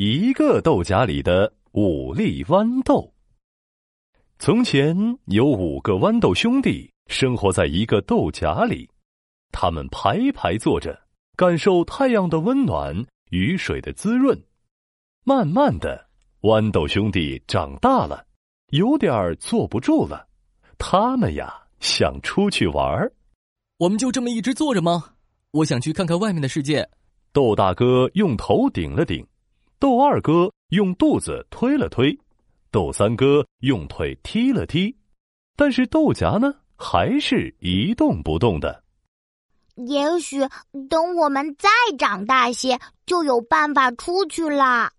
一个豆荚里的五粒豌豆。从前有五个豌豆兄弟生活在一个豆荚里，他们排排坐着，感受太阳的温暖、雨水的滋润。慢慢的，豌豆兄弟长大了，有点儿坐不住了。他们呀，想出去玩儿。我们就这么一直坐着吗？我想去看看外面的世界。豆大哥用头顶了顶，豆二哥用肚子推了推。豆三哥用腿踢了踢，但是豆荚呢，还是一动不动的。也许等我们再长大些，就有办法出去啦。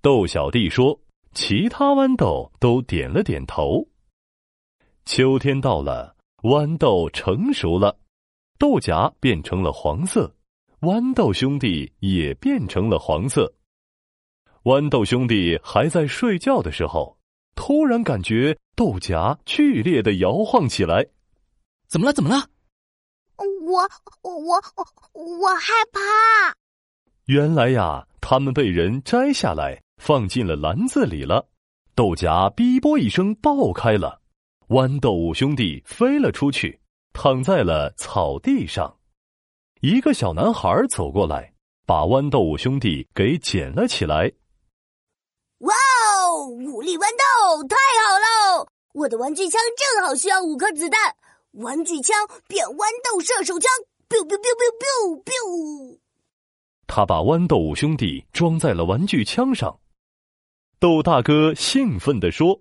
豆小弟说：“其他豌豆都点了点头。”秋天到了，豌豆成熟了，豆荚变成了黄色，豌豆兄弟也变成了黄色。豌豆兄弟还在睡觉的时候，突然感觉豆荚剧烈的摇晃起来。怎么了？怎么了？我我我害怕。原来呀，他们被人摘下来放进了篮子里了。豆荚“哔啵”一声爆开了，豌豆五兄弟飞了出去，躺在了草地上。一个小男孩走过来，把豌豆五兄弟给捡了起来。哇哦！五粒豌豆，太好喽！我的玩具枪正好需要五颗子弹，玩具枪变豌豆射手枪，biu biu biu biu biu biu。他把豌豆五兄弟装在了玩具枪上。豆大哥兴奋地说：“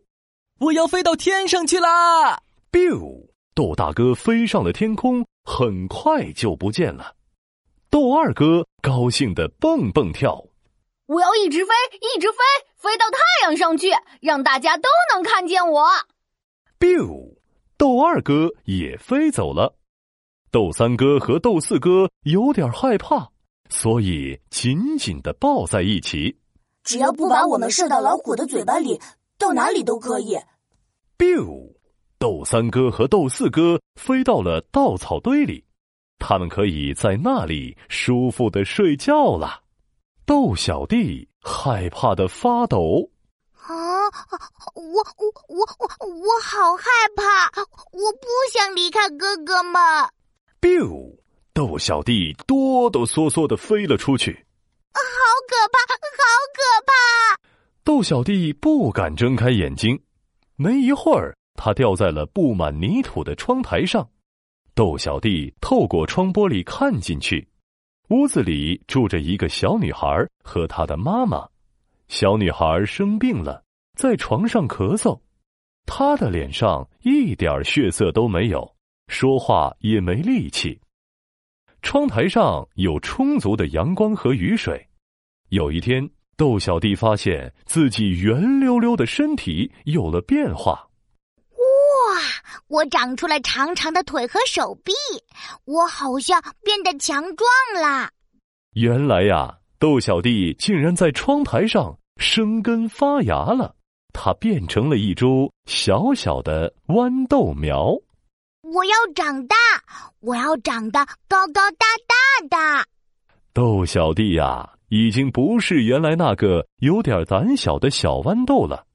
我要飞到天上去啦！”biu，豆大哥飞上了天空，很快就不见了。豆二哥高兴的蹦蹦跳。我要一直飞，一直飞，飞到太阳上去，让大家都能看见我。biu，豆二哥也飞走了。豆三哥和豆四哥有点害怕，所以紧紧的抱在一起。只要不把我们射到老虎的嘴巴里，到哪里都可以。biu，豆三哥和豆四哥飞到了稻草堆里，他们可以在那里舒服的睡觉了。豆小弟害怕的发抖。啊！我我我我我好害怕！我不想离开哥哥们。biu！豆小弟哆哆嗦嗦的飞了出去。好可怕！好可怕！豆小弟不敢睁开眼睛。没一会儿，他掉在了布满泥土的窗台上。豆小弟透过窗玻璃看进去。屋子里住着一个小女孩和她的妈妈。小女孩生病了，在床上咳嗽，她的脸上一点血色都没有，说话也没力气。窗台上有充足的阳光和雨水。有一天，豆小弟发现自己圆溜溜的身体有了变化。哇！我长出了长长的腿和手臂，我好像变得强壮了。原来呀，豆小弟竟然在窗台上生根发芽了，它变成了一株小小的豌豆苗。我要长大，我要长得高高大大的。豆小弟呀，已经不是原来那个有点胆小的小豌豆了，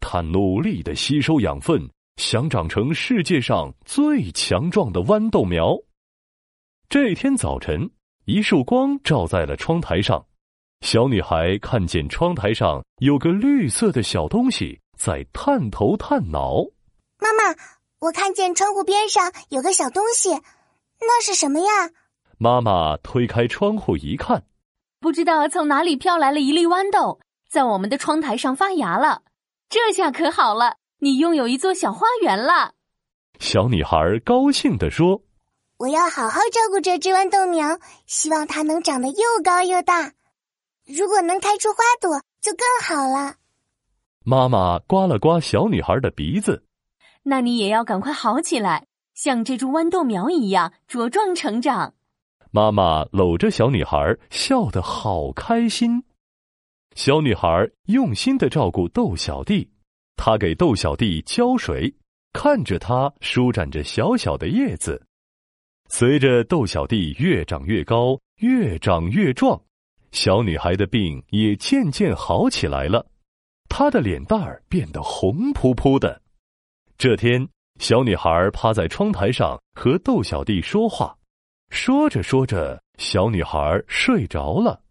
他努力的吸收养分。想长成世界上最强壮的豌豆苗。这天早晨，一束光照在了窗台上，小女孩看见窗台上有个绿色的小东西在探头探脑。妈妈，我看见窗户边上有个小东西，那是什么呀？妈妈推开窗户一看，不知道从哪里飘来了一粒豌豆，在我们的窗台上发芽了。这下可好了。你拥有一座小花园了，小女孩高兴地说：“我要好好照顾这只豌豆苗，希望它能长得又高又大。如果能开出花朵，就更好了。”妈妈刮了刮小女孩的鼻子，“那你也要赶快好起来，像这株豌豆苗一样茁壮成长。”妈妈搂着小女孩，笑得好开心。小女孩用心的照顾豆小弟。她给豆小弟浇水，看着他舒展着小小的叶子。随着豆小弟越长越高，越长越壮，小女孩的病也渐渐好起来了，她的脸蛋儿变得红扑扑的。这天，小女孩趴在窗台上和豆小弟说话，说着说着，小女孩睡着了。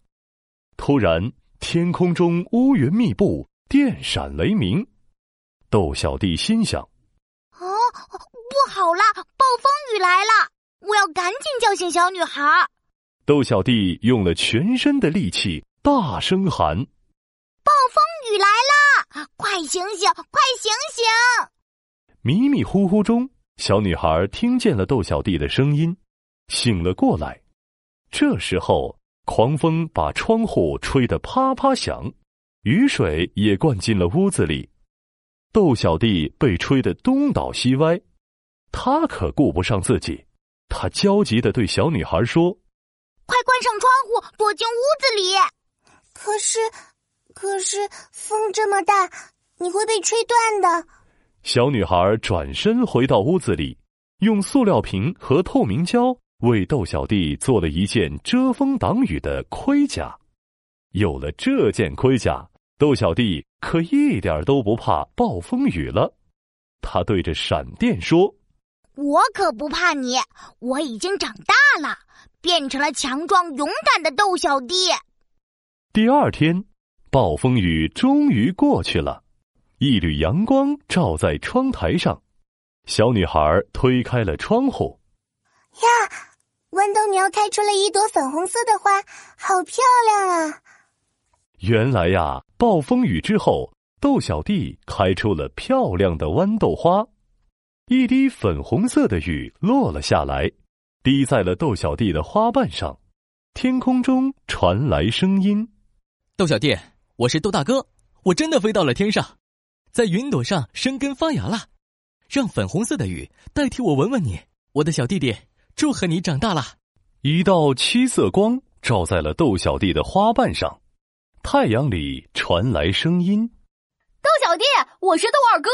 突然，天空中乌云密布，电闪雷鸣。豆小弟心想：“哦，不好了，暴风雨来了！我要赶紧叫醒小女孩。”豆小弟用了全身的力气，大声喊：“暴风雨来了！快醒醒，快醒醒！”迷迷糊糊中，小女孩听见了豆小弟的声音，醒了过来。这时候，狂风把窗户吹得啪啪响，雨水也灌进了屋子里。豆小弟被吹得东倒西歪，他可顾不上自己，他焦急的对小女孩说。快关上窗户，躲进屋子里。可是，可是风这么大，你会被吹断的。小女孩转身回到屋子里，用塑料瓶和透明胶为豆小弟做了一件遮风挡雨的盔甲。有了这件盔甲，豆小弟可一点都不怕暴风雨了。他对着闪电说：“我可不怕你，我已经长大了。”变成了强壮勇敢的豆小弟。第二天，暴风雨终于过去了，一缕阳光照在窗台上。小女孩推开了窗户。呀，豌豆苗开出了一朵粉红色的花，好漂亮啊！原来呀，暴风雨之后，豆小弟开出了漂亮的豌豆花。一滴粉红色的雨落了下来。滴在了豆小弟的花瓣上，天空中传来声音：“豆小弟，我是豆大哥，我真的飞到了天上，在云朵上生根发芽了，让粉红色的雨代替我吻吻你，我的小弟弟，祝贺你长大了。”一道七色光照在了豆小弟的花瓣上，太阳里传来声音：“豆小弟，我是豆二哥，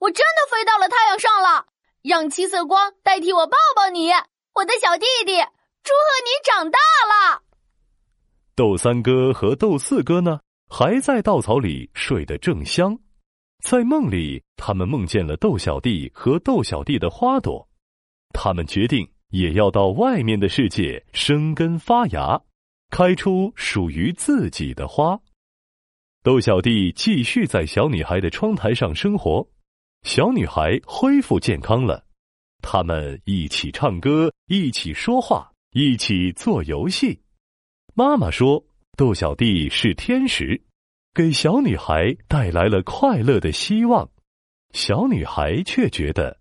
我真的飞到了太阳上了，让七色光代替我抱抱你。”我的小弟弟，祝贺你长大了。豆三哥和豆四哥呢，还在稻草里睡得正香。在梦里，他们梦见了豆小弟和豆小弟的花朵。他们决定也要到外面的世界生根发芽，开出属于自己的花。豆小弟继续在小女孩的窗台上生活，小女孩恢复健康了。他们一起唱歌，一起说话，一起做游戏。妈妈说：“豆小弟是天使，给小女孩带来了快乐的希望。”小女孩却觉得，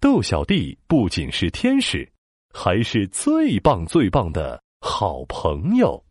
豆小弟不仅是天使，还是最棒最棒的好朋友。